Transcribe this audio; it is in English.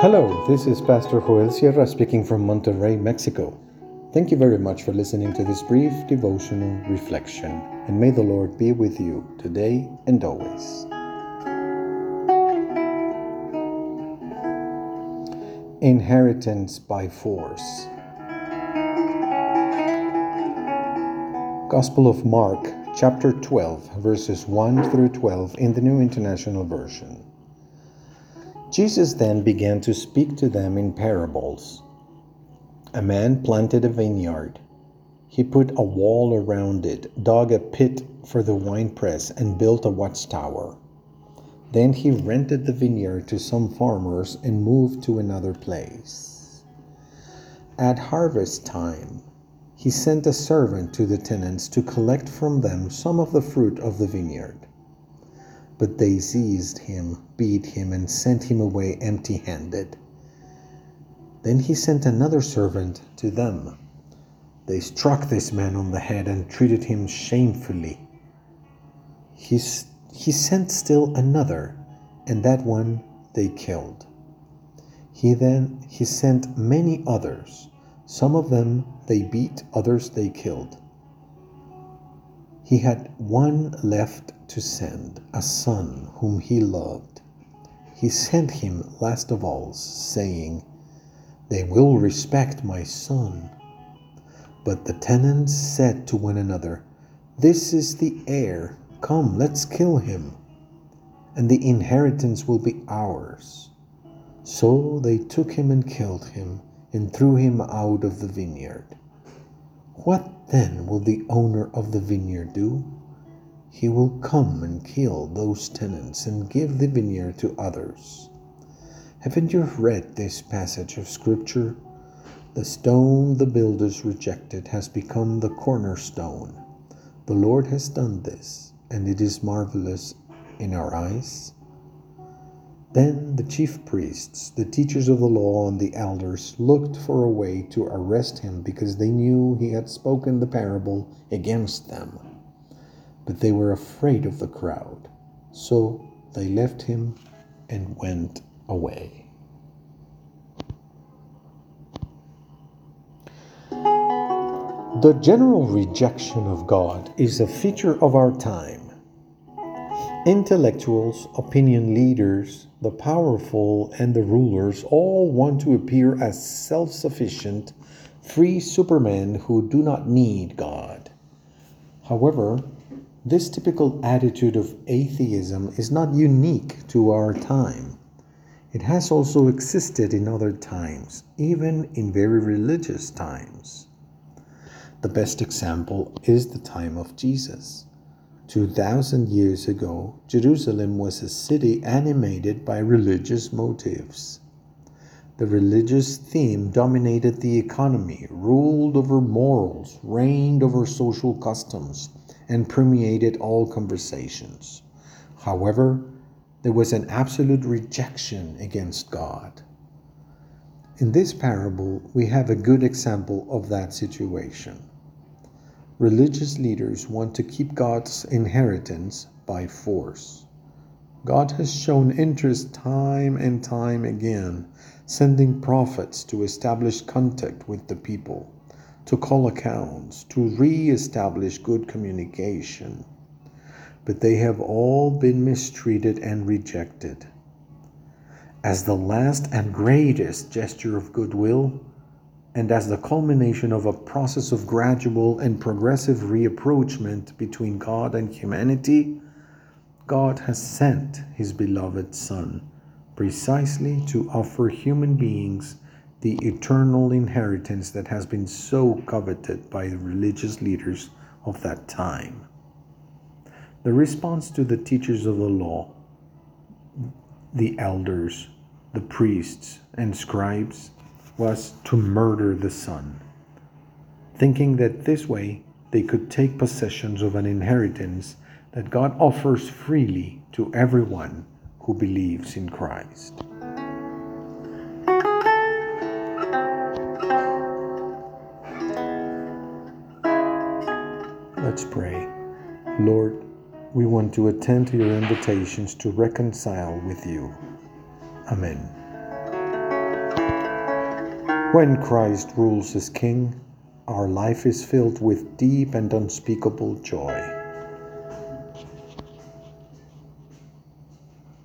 Hello, this is Pastor Joel Sierra speaking from Monterrey, Mexico. Thank you very much for listening to this brief devotional reflection, and may the Lord be with you today and always. Inheritance by Force. Gospel of Mark, chapter 12, verses 1 through 12 in the New International Version. Jesus then began to speak to them in parables. A man planted a vineyard. He put a wall around it, dug a pit for the winepress, and built a watchtower. Then he rented the vineyard to some farmers and moved to another place. At harvest time, he sent a servant to the tenants to collect from them some of the fruit of the vineyard. But they seized him, beat him, and sent him away empty handed. Then he sent another servant to them. They struck this man on the head and treated him shamefully. He, he sent still another, and that one they killed. He then he sent many others. Some of them they beat, others they killed. He had one left to send, a son whom he loved. He sent him last of all, saying, They will respect my son. But the tenants said to one another, This is the heir. Come, let's kill him, and the inheritance will be ours. So they took him and killed him, and threw him out of the vineyard. What then will the owner of the vineyard do? He will come and kill those tenants and give the vineyard to others. Haven't you read this passage of Scripture? The stone the builders rejected has become the cornerstone. The Lord has done this, and it is marvelous in our eyes. Then the chief priests, the teachers of the law, and the elders looked for a way to arrest him because they knew he had spoken the parable against them. But they were afraid of the crowd, so they left him and went away. The general rejection of God is a feature of our time. Intellectuals, opinion leaders, the powerful, and the rulers all want to appear as self sufficient, free supermen who do not need God. However, this typical attitude of atheism is not unique to our time. It has also existed in other times, even in very religious times. The best example is the time of Jesus. 2,000 years ago, Jerusalem was a city animated by religious motives. The religious theme dominated the economy, ruled over morals, reigned over social customs, and permeated all conversations. However, there was an absolute rejection against God. In this parable, we have a good example of that situation. Religious leaders want to keep God's inheritance by force. God has shown interest time and time again, sending prophets to establish contact with the people, to call accounts, to re establish good communication. But they have all been mistreated and rejected. As the last and greatest gesture of goodwill, and as the culmination of a process of gradual and progressive reapproachment between God and humanity, God has sent His beloved Son precisely to offer human beings the eternal inheritance that has been so coveted by the religious leaders of that time. The response to the teachers of the law, the elders, the priests, and scribes was to murder the son, thinking that this way they could take possessions of an inheritance that God offers freely to everyone who believes in Christ. Let's pray. Lord, we want to attend to your invitations to reconcile with you. Amen. When Christ rules as King, our life is filled with deep and unspeakable joy.